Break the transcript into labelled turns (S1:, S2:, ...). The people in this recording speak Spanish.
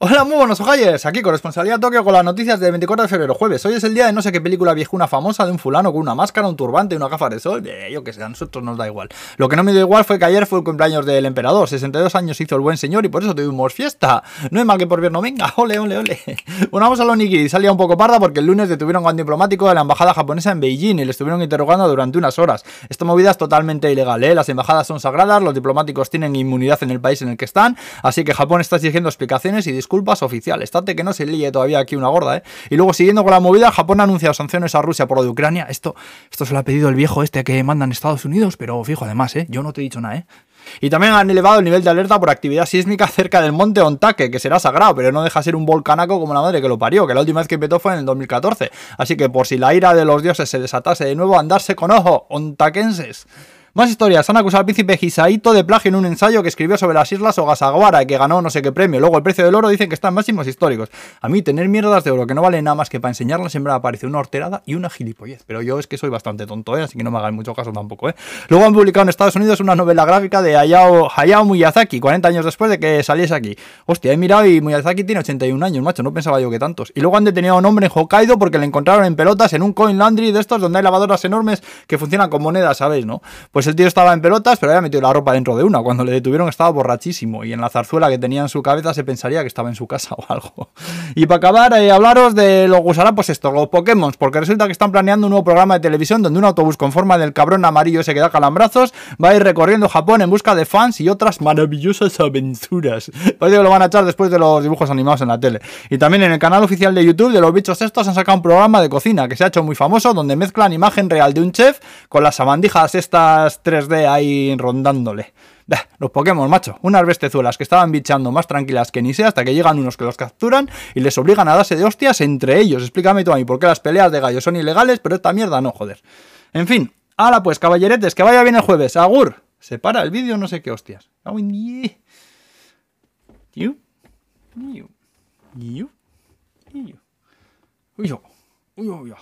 S1: Hola, muy buenos ojayes. Aquí corresponsalía Tokio con las noticias del 24 de febrero, jueves. Hoy es el día de no sé qué película viejuna famosa de un fulano con una máscara, un turbante y una gafas de sol. Eh, yo que sé, a nosotros nos da igual. Lo que no me dio igual fue que ayer fue el cumpleaños del emperador. 62 años hizo el buen señor y por eso tuvimos fiesta. No es mal que por no venga. Ole, ole, ole. Bueno, vamos a lo Niki. Salía un poco parda porque el lunes detuvieron a un diplomático de la embajada japonesa en Beijing y le estuvieron interrogando durante unas horas. Esta movida es totalmente ilegal, ¿eh? Las embajadas son sagradas, los diplomáticos tienen inmunidad en el país en el que están, así que Japón está exigiendo explicaciones y disculpas oficiales estate que no se líe todavía aquí una gorda, ¿eh? Y luego, siguiendo con la movida, Japón ha anunciado sanciones a Rusia por lo de Ucrania. Esto, esto se lo ha pedido el viejo este que mandan Estados Unidos, pero fijo, además, ¿eh? Yo no te he dicho nada, ¿eh? Y también han elevado el nivel de alerta por actividad sísmica cerca del monte Ontake, que será sagrado, pero no deja ser un volcanaco como la madre que lo parió, que la última vez que petó fue en el 2014. Así que por si la ira de los dioses se desatase de nuevo, andarse con ojo, ontakenses. Más historias. Han acusado al príncipe Hisaito de plagio en un ensayo que escribió sobre las islas Ogasawara y que ganó no sé qué premio. Luego el precio del oro dicen que está en máximos históricos. A mí tener mierdas de oro que no vale nada más que para enseñarlas siempre me una horterada y una gilipollez. Pero yo es que soy bastante tonto, ¿eh? así que no me hagan mucho caso tampoco. ¿eh? Luego han publicado en Estados Unidos una novela gráfica de Hayao, Hayao Miyazaki, 40 años después de que saliese aquí. Hostia, he mirado y Miyazaki tiene 81 años, macho, no pensaba yo que tantos. Y luego han detenido a un hombre en Hokkaido porque le encontraron en pelotas en un coin landry de estos donde hay lavadoras enormes que funcionan con monedas, ¿sabéis? ¿no? El tío estaba en pelotas pero había metido la ropa dentro de una. Cuando le detuvieron estaba borrachísimo y en la zarzuela que tenía en su cabeza se pensaría que estaba en su casa o algo. Y para acabar, eh, hablaros de los pues esto, los Pokémon, porque resulta que están planeando un nuevo programa de televisión donde un autobús con forma del cabrón amarillo ese que da calambrazos va a ir recorriendo Japón en busca de fans y otras maravillosas aventuras. Parece que lo van a echar después de los dibujos animados en la tele. Y también en el canal oficial de YouTube de los bichos estos han sacado un programa de cocina que se ha hecho muy famoso donde mezclan imagen real de un chef con las sabandijas estas 3D ahí rondándole. los Pokémon, macho, unas bestezuelas que estaban bichando más tranquilas que ni sé hasta que llegan unos que los capturan y les obligan a darse de hostias entre ellos. Explícame tú a mí por qué las peleas de gallos son ilegales, pero esta mierda no, joder. En fin, hala pues, caballeretes, que vaya bien el jueves. Agur. Se para el vídeo, no sé qué hostias. Uy, uy, uy, uy.